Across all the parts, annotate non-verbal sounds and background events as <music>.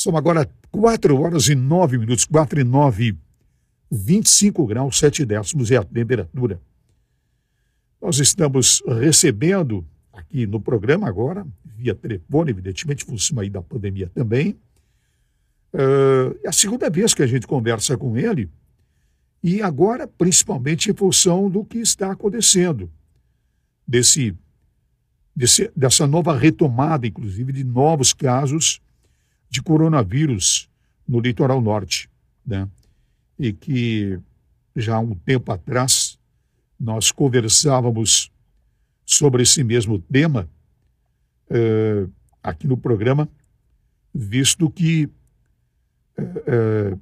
São agora 4 horas e 9 minutos, 4 e 9, 25 graus, 7 décimos é a temperatura. Nós estamos recebendo aqui no programa agora, via telefone, evidentemente, função aí da pandemia também. Uh, é a segunda vez que a gente conversa com ele, e agora, principalmente em função do que está acontecendo, desse, desse, dessa nova retomada, inclusive, de novos casos de coronavírus no litoral norte, né? E que já há um tempo atrás nós conversávamos sobre esse mesmo tema uh, aqui no programa, visto que uh, uh,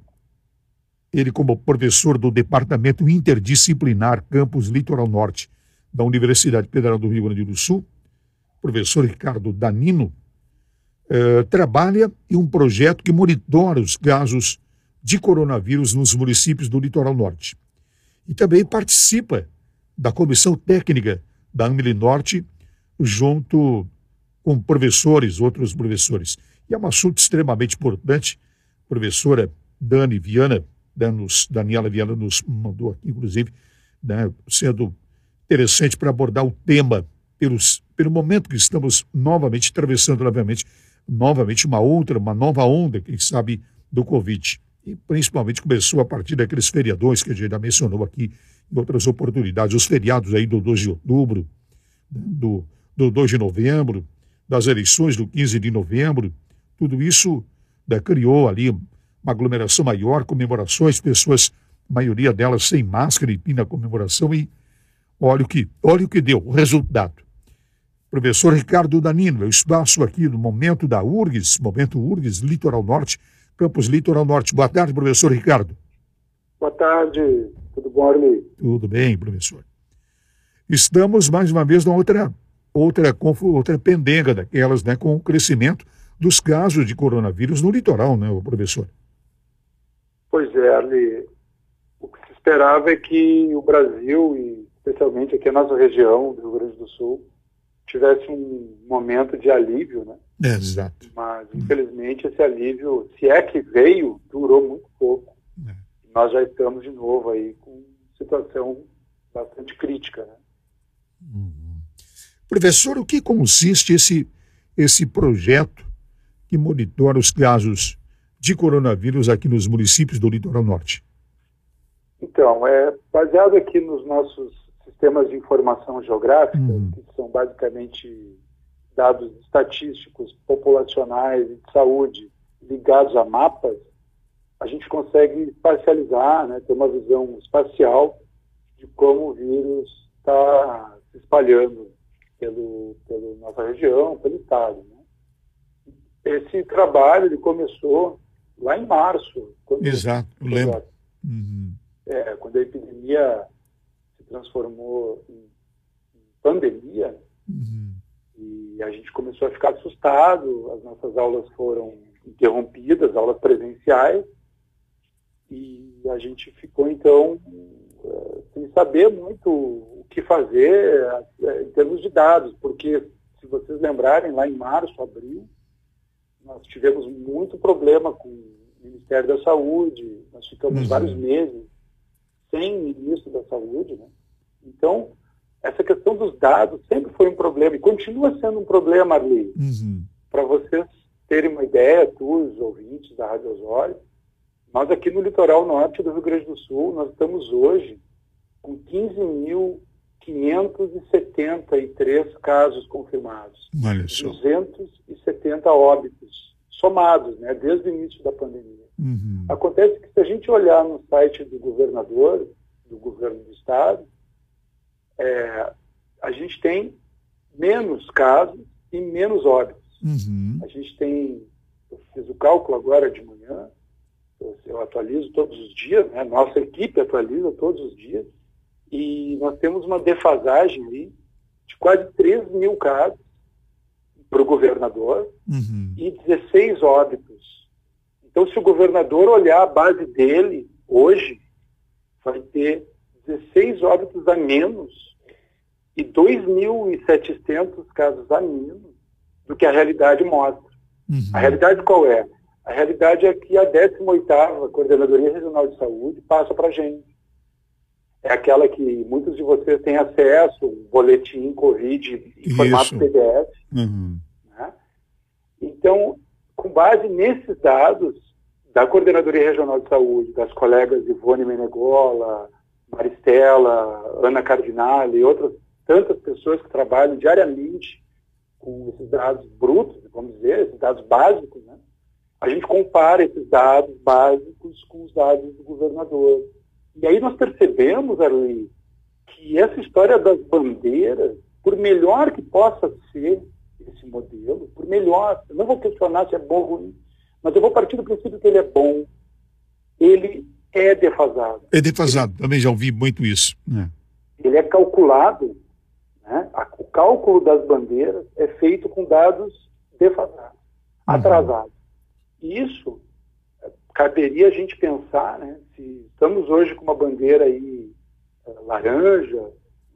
ele, como professor do Departamento Interdisciplinar Campus Litoral Norte da Universidade Federal do Rio Grande do Sul, professor Ricardo Danino, eh, trabalha em um projeto que monitora os casos de coronavírus nos municípios do Litoral Norte. E também participa da comissão técnica da Amili Norte, junto com professores, outros professores. E é um assunto extremamente importante. A professora Dani Viana, Daniela Viana nos mandou aqui, inclusive, né, sendo interessante para abordar o tema pelos, pelo momento que estamos novamente atravessando, obviamente, novamente uma outra, uma nova onda, quem sabe, do Covid. E principalmente começou a partir daqueles feriadões que a gente já mencionou aqui em outras oportunidades, os feriados aí do 2 de outubro, né, do, do 2 de novembro, das eleições do 15 de novembro, tudo isso né, criou ali uma aglomeração maior, comemorações, pessoas, a maioria delas sem máscara e na comemoração, e olha o que, olha o que deu, o resultado. Professor Ricardo Danino, eu espaço aqui no momento da URGS, momento URGS, Litoral Norte, Campus Litoral Norte. Boa tarde, professor Ricardo. Boa tarde, tudo bom, Armin? Tudo bem, professor. Estamos, mais uma vez, na outra, outra, outra pendenga daquelas, né, com o crescimento dos casos de coronavírus no litoral, né, professor? Pois é, Ali. O que se esperava é que o Brasil, e especialmente aqui a nossa região do Rio Grande do Sul, tivesse um momento de alívio, né? É, exato. Mas, infelizmente, esse alívio, se é que veio, durou muito pouco. É. Nós já estamos de novo aí com situação bastante crítica, né? Uhum. Professor, o que consiste esse, esse projeto que monitora os casos de coronavírus aqui nos municípios do litoral norte? Então, é baseado aqui nos nossos sistemas de informação geográfica, uhum. que são basicamente dados estatísticos, populacionais e de saúde ligados a mapas, a gente consegue parcializar, né, ter uma visão espacial de como o vírus está se espalhando pelo, pela nossa região, pelo estado. Né? Esse trabalho ele começou lá em março. Exato, lembro. Uhum. É, quando a epidemia transformou em, em pandemia, uhum. e a gente começou a ficar assustado, as nossas aulas foram interrompidas, aulas presenciais, e a gente ficou, então, é, sem saber muito o que fazer é, em termos de dados, porque, se vocês lembrarem, lá em março, abril, nós tivemos muito problema com o Ministério da Saúde, nós ficamos uhum. vários meses sem ministro da Saúde, né? Então, essa questão dos dados sempre foi um problema e continua sendo um problema, Arley. Uhum. Para vocês terem uma ideia, tu, os ouvintes da Rádio Osório, nós aqui no litoral norte do Rio Grande do Sul, nós estamos hoje com 15.573 casos confirmados. Olha só. 270 óbitos somados, né, desde o início da pandemia. Uhum. Acontece que se a gente olhar no site do governador, do governo do estado, é, a gente tem menos casos e menos óbitos. Uhum. A gente tem, eu fiz o cálculo agora de manhã, eu, eu atualizo todos os dias, né, nossa equipe atualiza todos os dias, e nós temos uma defasagem aí de quase 3 mil casos para o governador uhum. e 16 óbitos. Então, se o governador olhar a base dele hoje, vai ter 16 óbitos a menos e 2.700 casos a menos do que a realidade mostra. Uhum. A realidade qual é? A realidade é que a 18ª Coordenadoria Regional de Saúde passa para a gente. É aquela que muitos de vocês têm acesso, um boletim Covid em formato PDF. Uhum. Né? Então, com base nesses dados da Coordenadoria Regional de Saúde, das colegas Ivone Menegola, Maristela, Ana Cardinale e outras tantas pessoas que trabalham diariamente com esses dados brutos, vamos dizer, esses dados básicos, né? a gente compara esses dados básicos com os dados do governador. E aí nós percebemos, Arli, que essa história das bandeiras, por melhor que possa ser esse modelo, por melhor, eu não vou questionar se é bom ou ruim, mas eu vou partir do princípio que ele é bom, ele é defasado. É defasado, também já ouvi muito isso. Né? Ele é calculado, né? o cálculo das bandeiras é feito com dados defasados, uhum. atrasados. Isso caberia a gente pensar, né, se estamos hoje com uma bandeira aí eh, laranja,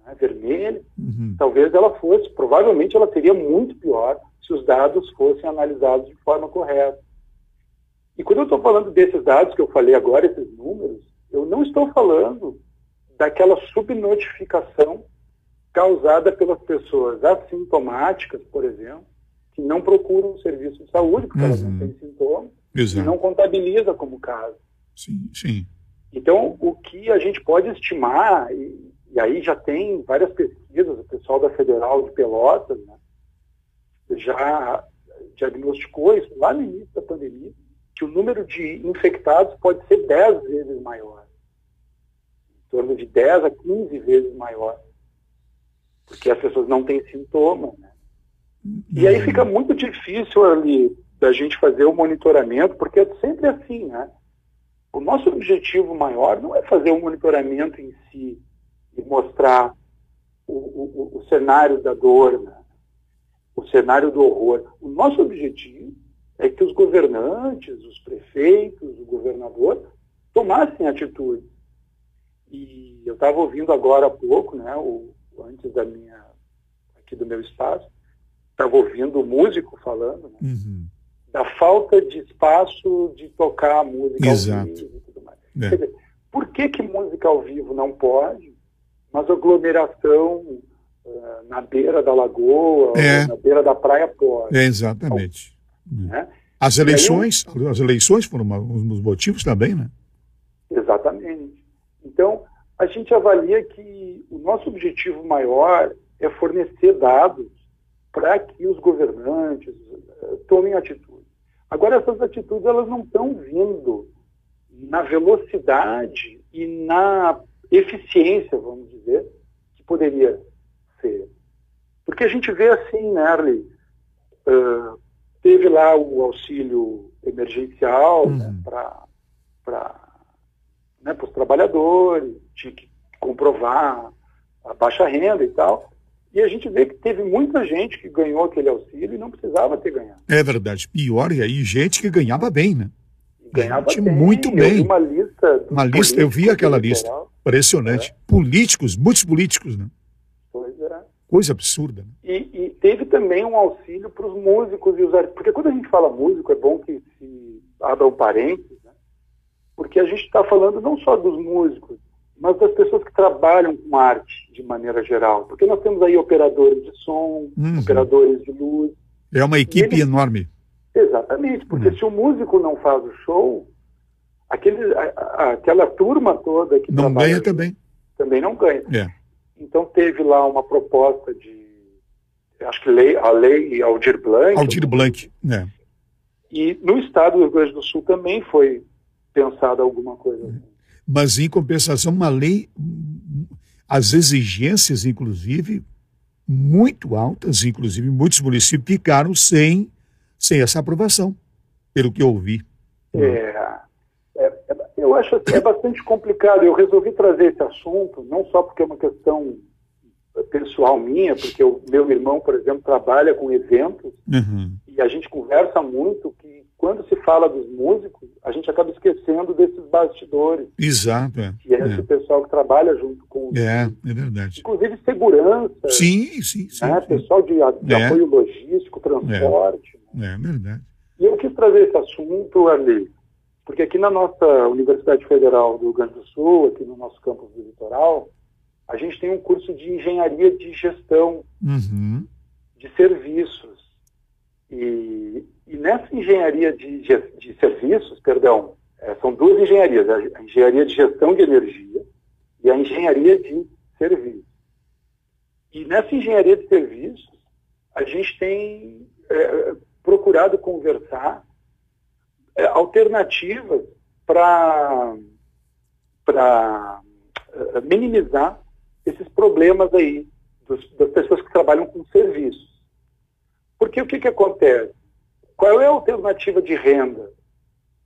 né, vermelha, uhum. talvez ela fosse, provavelmente ela seria muito pior se os dados fossem analisados de forma correta. E quando eu estou falando desses dados que eu falei agora, esses números, eu não estou falando daquela subnotificação causada pelas pessoas assintomáticas, por exemplo, que não procuram um serviço de saúde, porque uhum. elas não uhum. têm sintomas, Exato. e não contabiliza como caso. Sim, sim. Então, o que a gente pode estimar, e, e aí já tem várias pesquisas, o pessoal da Federal de Pelotas né, já diagnosticou isso lá no início da pandemia, que o número de infectados pode ser 10 vezes maior. Em torno de 10 a 15 vezes maior. Porque as pessoas não têm sintomas, né? E aí fica muito difícil ali da gente fazer o monitoramento, porque é sempre assim, né? O nosso objetivo maior não é fazer o monitoramento em si e mostrar o, o, o cenário da dor, né? o cenário do horror. O nosso objetivo é que os governantes, os prefeitos, o governador tomassem atitude. E eu estava ouvindo agora há pouco, né, o, antes da minha aqui do meu espaço, estava ouvindo o músico falando né, uhum. da falta de espaço de tocar música Exato. ao vivo e tudo mais. É. Quer dizer, por que, que música ao vivo não pode, mas aglomeração uh, na beira da lagoa, é. na beira da praia pode? É, exatamente. Então, né? As eleições, aí, as eleições foram um dos motivos também, né? Exatamente. Então, a gente avalia que o nosso objetivo maior é fornecer dados para que os governantes uh, tomem atitude. Agora, essas atitudes elas não estão vindo na velocidade e na eficiência, vamos dizer, que poderia ser. Porque a gente vê assim, né, Arley, uh, teve lá o auxílio emergencial né, uhum. né, para né, os trabalhadores, tinha que comprovar a baixa renda e tal. E a gente vê que teve muita gente que ganhou aquele auxílio e não precisava ter ganhado. É verdade. Pior, e aí gente que ganhava bem, né? Ganhava gente bem. muito bem. uma lista. Uma lista, eu vi aquela lista. Impressionante. É. Políticos, muitos políticos, né? Coisa absurda. Né? E, e, teve também um auxílio para os músicos e os artistas. Porque quando a gente fala músico, é bom que se abram parênteses, né? Porque a gente está falando não só dos músicos, mas das pessoas que trabalham com arte de maneira geral. Porque nós temos aí operadores de som, uhum. operadores de luz. É uma equipe eles... enorme. Exatamente, porque uhum. se o músico não faz o show, aquele, a, a, aquela turma toda que não ganha também. Também não ganha. É. Então teve lá uma proposta de, acho que lei, a lei Aldir Blanc. Aldir Blanc, né? E no estado do Rio Grande do Sul também foi pensada alguma coisa assim mas em compensação uma lei, as exigências, inclusive, muito altas, inclusive muitos municípios ficaram sem, sem essa aprovação, pelo que eu ouvi. É, é, é eu acho que é bastante complicado. Eu resolvi trazer esse assunto, não só porque é uma questão pessoal minha, porque o meu irmão, por exemplo, trabalha com eventos uhum. e a gente conversa muito que quando se fala dos músicos, a gente acaba esquecendo desses bastidores. Exato. É. Que é, é. esse pessoal que trabalha junto com É, é verdade. Inclusive segurança. Sim, sim, sim. Né? sim. Pessoal de, de é. apoio logístico, transporte. É, é verdade. E eu quis trazer esse assunto, ali, porque aqui na nossa Universidade Federal do Rio Grande do Sul, aqui no nosso campus do litoral, a gente tem um curso de engenharia de gestão uhum. de serviços. E, e nessa engenharia de, de, serviços, perdão, é, são duas engenharias, a engenharia de gestão de energia e a engenharia de serviços. E nessa engenharia de serviços, a gente tem é, procurado conversar é, alternativas para é, minimizar esses problemas aí dos, das pessoas que trabalham com serviços. Porque o que, que acontece? Qual é a alternativa de renda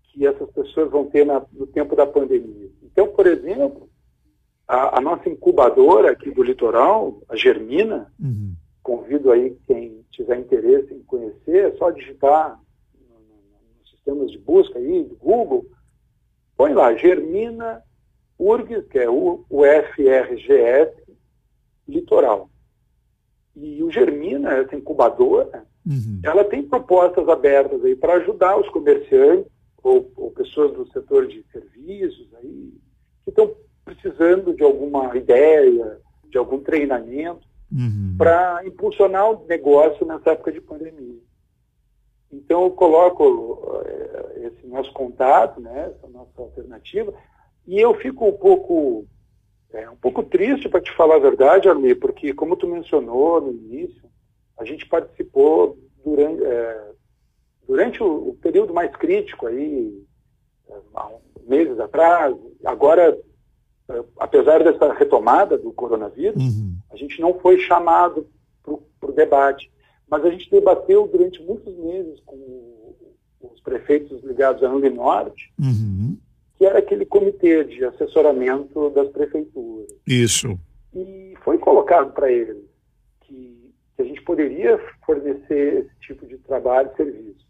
que essas pessoas vão ter na, no tempo da pandemia? Então, por exemplo, a, a, nossa incubadora aqui do litoral, a Germina, uhum. convido aí quem tiver interesse em conhecer, é só digitar sistemas de busca aí, do Google, põe lá, Germina URG, que é o, o FRGS Litoral. E o Germina, essa incubadora, uhum. ela tem propostas abertas aí para ajudar os comerciantes ou, ou, pessoas do setor de serviços aí que estão precisando de alguma ideia, de algum treinamento uhum. para impulsionar o negócio nessa época de pandemia. Então eu coloco é, esse nosso contato, né, essa nossa alternativa, e eu fico um pouco é, um pouco triste para te falar a verdade, Arli, porque como tu mencionou no início, a gente participou durante, é, durante o, o, período mais crítico aí, é, há meses atrás, agora apesar dessa retomada do coronavírus, uhum. a gente não foi chamado para o debate. Mas a gente debateu durante muitos meses com os prefeitos ligados à Ando Norte, uhum. que era aquele comitê de assessoramento das prefeituras. Isso. E foi colocado para eles que, que, a gente poderia fornecer esse tipo de trabalho e serviço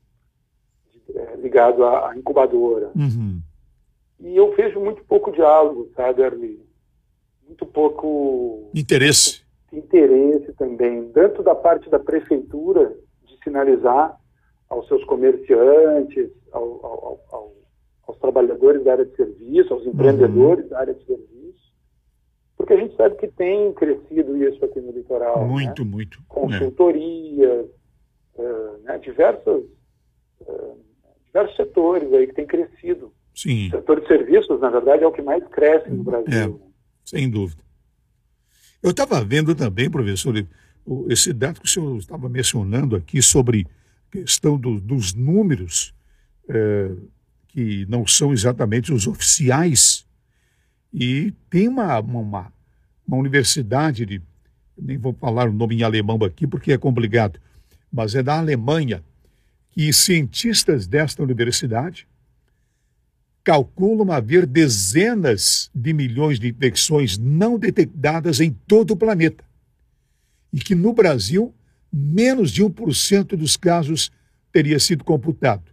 de, é, ligado à, à incubadora. Uhum. E eu vejo muito pouco diálogo, sabe, Arli? Muito pouco. Interesse. Interesse também, tanto da parte da prefeitura de sinalizar aos seus comerciantes, ao, ao, ao, aos trabalhadores da área de serviço, aos empreendedores uhum. da área de serviço, porque a gente sabe que tem crescido isso aqui no litoral. Muito, né? muito. Consultoria, é. uh, né? diversos, uh, diversos setores aí que têm crescido Sim. O setor de serviços, na verdade, é o que mais cresce no Brasil. É, sem dúvida. Eu estava vendo também, professor, esse dado que o senhor estava mencionando aqui sobre questão do, dos números, é, que não são exatamente os oficiais. E tem uma, uma, uma universidade, de, nem vou falar o nome em alemão aqui porque é complicado, mas é da Alemanha, que cientistas desta universidade calculam haver dezenas de milhões de infecções não detectadas em todo o planeta. E que no Brasil, menos de 1% dos casos teria sido computado.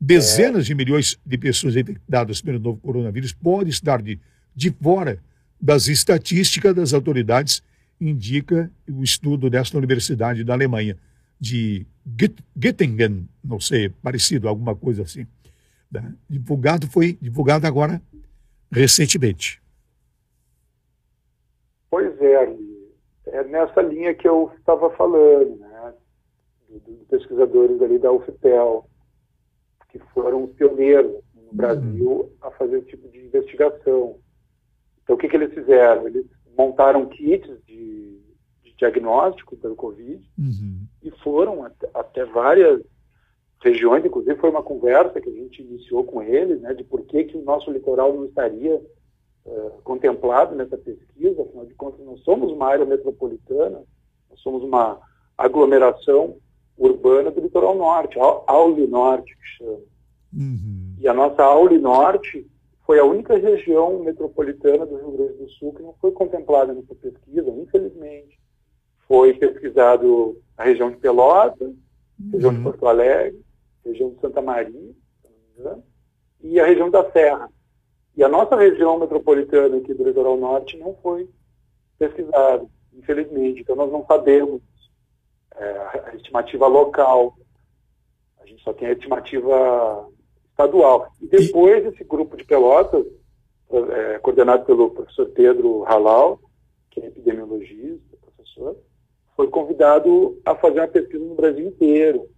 Dezenas de milhões de pessoas infectadas pelo novo coronavírus podem estar de, de fora das estatísticas das autoridades, indica o estudo desta universidade da Alemanha, de Göttingen, não sei, parecido, alguma coisa assim. Né? Divulgado foi divulgado agora recentemente. Pois é, é nessa linha que eu estava falando, né? Dos pesquisadores ali da UFPEL, que foram os pioneiros no uhum. Brasil a fazer esse tipo de investigação. Então, o que, que eles fizeram? Eles montaram kits de, de diagnóstico pelo Covid uhum. e foram até, até várias regiões, inclusive foi uma conversa que a gente iniciou com eles, né, de por que, que o nosso litoral não estaria uh, contemplado nessa pesquisa, afinal de contas nós somos uma área metropolitana, nós somos uma aglomeração urbana do litoral norte, Aule Norte que chama. Uhum. E a nossa Aule Norte foi a única região metropolitana do Rio Grande do Sul que não foi contemplada nessa pesquisa, infelizmente. Foi pesquisado a região de Pelotas, região de uhum. Porto Alegre, região de Santa Maria, se não me engano, e a região da Serra. E a nossa região metropolitana aqui do litoral norte não foi pesquisada, infelizmente. Então nós não sabemos é, a estimativa local gente só tem a estimativa estadual. E depois esse grupo de Pelotas, é, coordenado pelo professor Pedro Halal, que é epidemiologista, professor, foi convidado a fazer uma pesquisa no Brasil inteiro.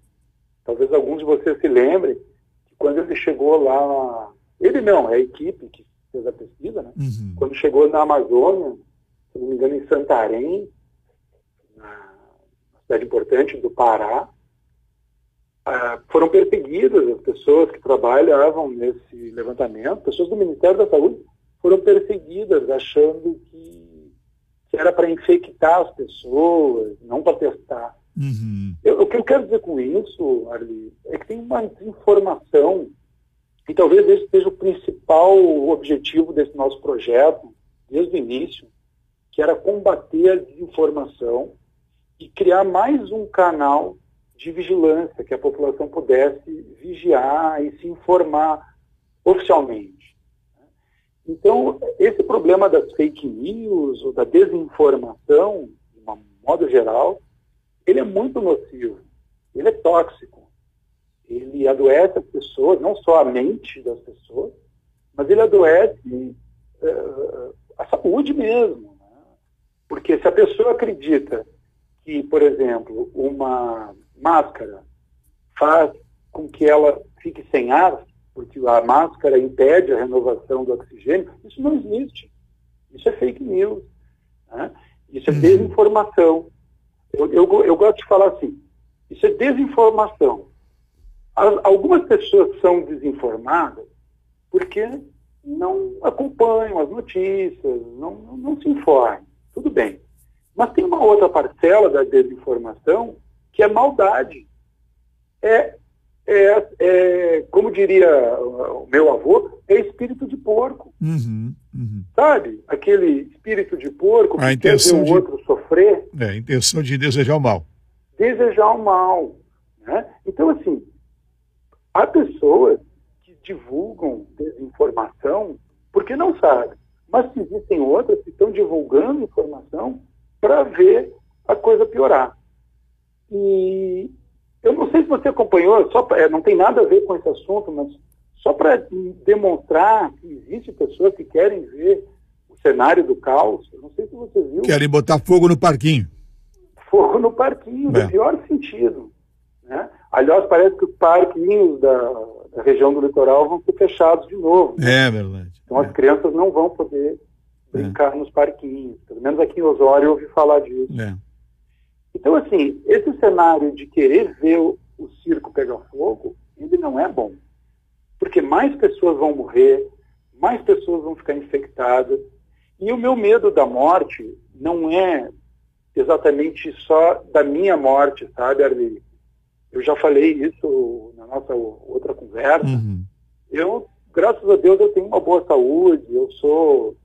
Talvez alguns de vocês se lembrem que quando ele chegou lá, ele não, é a equipe que fez a pesquisa, né? Uhum. Quando chegou na Amazônia, se não me engano, em Santarém, na cidade importante do Pará, ah, foram perseguidas as pessoas que trabalhavam nesse levantamento, pessoas do Ministério da Saúde foram perseguidas achando que, que era para infectar as pessoas, não para testar. Uhum. Eu, o que eu quero dizer com isso, Arli, é que tem uma desinformação, e talvez esse seja o principal objetivo desse nosso projeto, desde o início, que era combater a desinformação e criar mais um canal de vigilância, que a população pudesse vigiar e se informar oficialmente. Então, esse problema das fake news ou da desinformação, de um modo geral, ele é muito nocivo, ele é tóxico. Ele adoece as pessoas, não só a mente das pessoas, mas ele adoece uh, a saúde mesmo. Né? Porque se a pessoa acredita que, por exemplo, uma máscara faz com que ela fique sem ar, porque a máscara impede a renovação do oxigênio, isso não existe. Isso é fake news. Né? Isso é uhum. desinformação. Eu, eu, eu gosto de falar assim, isso é desinformação. As, algumas pessoas são desinformadas porque não acompanham as notícias, não, não, não se informam. Tudo bem. Mas tem uma outra parcela da desinformação que é maldade. É, é, é como diria o meu avô, é espírito de porco. Uhum, uhum. Sabe? Aquele espírito de porco que a intenção ver o outro sofrer. É, a intenção de desejar o mal. Desejar o mal. Né? Então, assim, há pessoas que divulgam desinformação porque não sabem. Mas existem outras que estão divulgando informação para ver a coisa piorar. E eu não sei se você acompanhou, só é, não tem nada a ver com esse assunto, mas só para demonstrar que existe pessoas que querem ver o cenário do caos. Eu não sei se você viu. Querem botar fogo no parquinho. Fogo no parquinho, é. no pior sentido. Né? Aliás, parece que os parquinhos da, da, região do litoral vão ser fechados de novo. Né? É verdade. Então é. as crianças não vão poder brincar é. nos parquinhos. Pelo menos aqui em Osório eu ouvi falar disso. É. Então, assim, esse cenário de querer ver o, o circo pegar fogo, ele não é bom. Porque mais pessoas vão morrer, mais pessoas vão ficar infectadas. E o meu medo da morte não é exatamente só da minha morte, sabe, Arli? Eu já falei isso na nossa outra conversa. Uhum. Eu, graças a Deus, eu tenho uma boa saúde, eu sou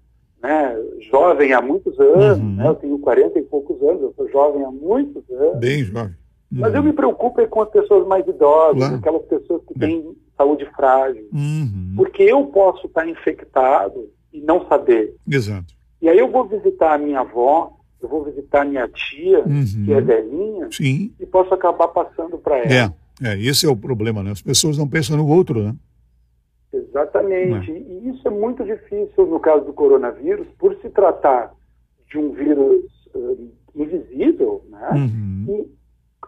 né, jovem há muitos anos, uhum. né, eu tenho 40 e poucos anos, eu sou jovem há muitos anos. Bem jovem. Uhum. Mas eu me preocupo com as pessoas mais idosas, claro. aquelas pessoas que têm saúde frágil. Uhum. Porque eu posso estar infectado e não saber. Exato. E aí eu vou visitar a minha avó, eu vou visitar a minha tia, que é uhum. velhinha, Sim. e posso acabar passando para ela. É, é, esse é o problema, né? As pessoas não pensam no outro, né? Exatamente. É. E isso é muito difícil no caso do coronavírus, por se tratar de um vírus uh, invisível né? Uhum. e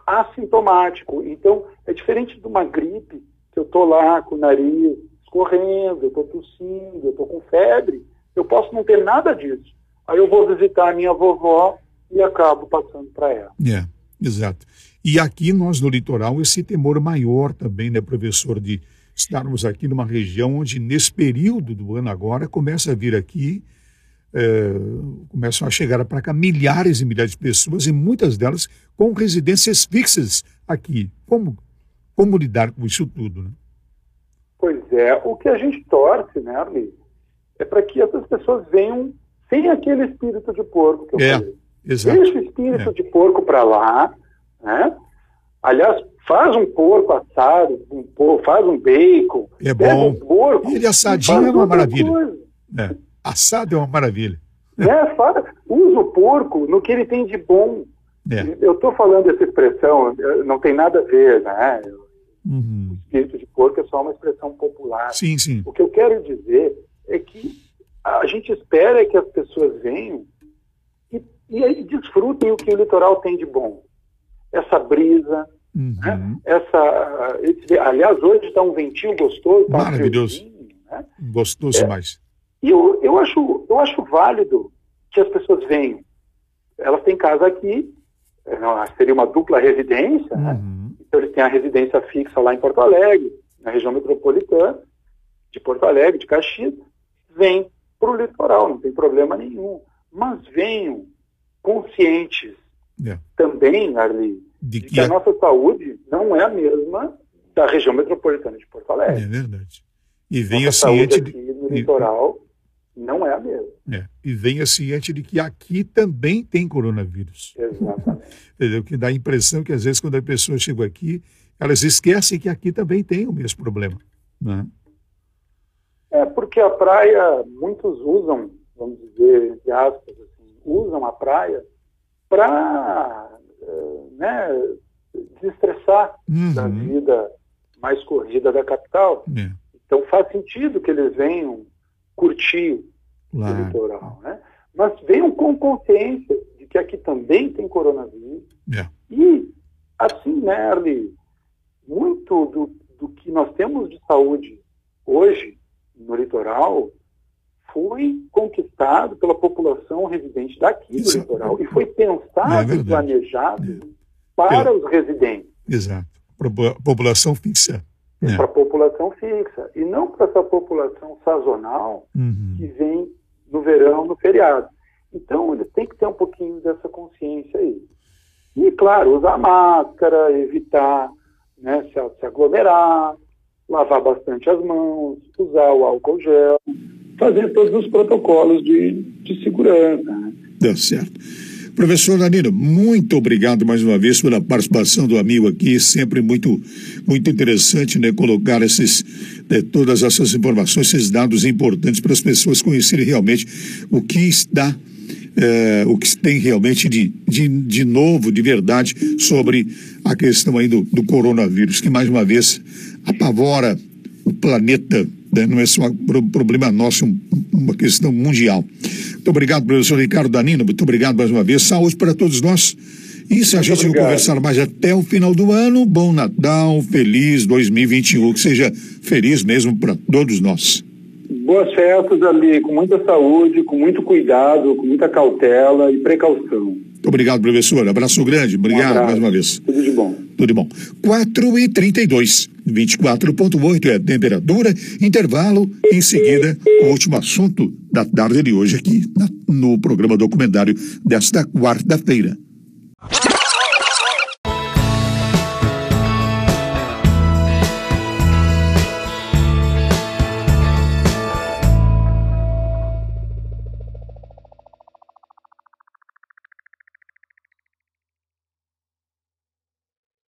assintomático. Então, é diferente de uma gripe, eu estou lá com o nariz escorrendo, eu estou tossindo, eu estou com febre. Eu posso não ter nada disso. Aí eu vou visitar a minha vovó e acabo passando para ela. É, exato. E aqui nós no litoral, esse temor maior também, né, professor, de estarmos aqui numa região onde, nesse período do ano agora, começa a vir aqui, é, começam a chegar para cá milhares e milhares de pessoas, e muitas delas com residências fixas aqui. Como, como lidar com isso tudo? Né? Pois é, o que a gente torce, né, Arli, é para que essas pessoas venham sem aquele espírito de porco que eu é, falei. Exato. Deixa o espírito é. de porco para lá, né? Aliás, faz um porco assado, um porco, faz um bacon. É bom. Um porco, Ele assadinho é uma maravilha. É. Assado é uma maravilha. É, faz, usa o porco no que ele tem de bom. É. Eu estou falando essa expressão, não tem nada a ver, né? Uhum. O espírito de porco é só uma expressão popular. Sim, sim. O que eu quero dizer é que a gente espera que as pessoas venham e, e desfrutem o que o litoral tem de bom. Essa brisa, Uhum. né? essa, esse- aliás, hoje está um ventinho gostoso, tá Maravilhoso. né? Gostoso É. demais. E eu, eu, acho, eu acho válido que as pessoas venham. Elas têm casa aqui, não, seria uma dupla residência, né? Então eles têm a residência fixa lá em Porto Alegre, na região metropolitana de Porto Alegre, de Caxias, vêm para o litoral, não tem problema nenhum. Mas venham conscientes É. também, Arli, De que que a é, nossa saúde não é a mesma da região metropolitana de Porto é Alegre. verdade. E venha Nossa saúde ciente de, aqui no e- litoral não é a mesma. é, e venha ciente de que aqui também tem coronavírus. Exatamente. <laughs> Entendeu? Que dá a impressão que às vezes quando a pessoa chega aqui, elas esquecem que aqui também tem o mesmo problema. Né? É porque a praia, muitos usam, vamos dizer, entre aspas, assim, usam a praia para né, desestressar da Uhum. vida mais corrida da capital. É, Então faz sentido que eles venham curtir o claro. litoral, né? Mas venham com consciência de que aqui também tem coronavírus. É. E, assim, né, Arli, muito do, do que nós temos de saúde hoje no litoral foi conquistado pela população residente daqui do Isso. litoral e foi É pensado verdade. e planejado para os residentes, Exato. Propo- População fixa. É. para a população fixa, e não para essa população sazonal Uhum. que vem no verão, no feriado. Então, eles têm que ter um pouquinho dessa consciência aí. E, claro, usar máscara, evitar né, se, se aglomerar, lavar bastante as mãos, usar o álcool gel, fazer todos os protocolos de, de segurança. né? Dá certo. Professor Danilo, muito obrigado mais uma vez pela participação do amigo aqui, sempre muito, muito interessante, né, colocar esses, né, todas essas informações, esses dados importantes para as pessoas conhecerem realmente o que está, eh, o que tem realmente de, de, de novo, de verdade, sobre a questão aí do, do coronavírus, que mais uma vez apavora o planeta, né? não é só um pro- problema nosso, é um- uma questão mundial. Muito obrigado, professor Ricardo Danino, muito obrigado mais uma vez. Saúde para todos nós. E se a gente não conversar mais até o final do ano, bom Natal, feliz 2021, que seja feliz mesmo para todos nós. Boas festas ali, com muita saúde, com muito cuidado, com muita cautela e precaução. Muito obrigado, professor. Abraço grande. Obrigado abraço. mais uma vez. Tudo de bom. Tudo bom. 4 e 32 24,8 é a temperatura. Intervalo. Em seguida, o último assunto da tarde de hoje aqui na- no programa documentário desta quarta-feira.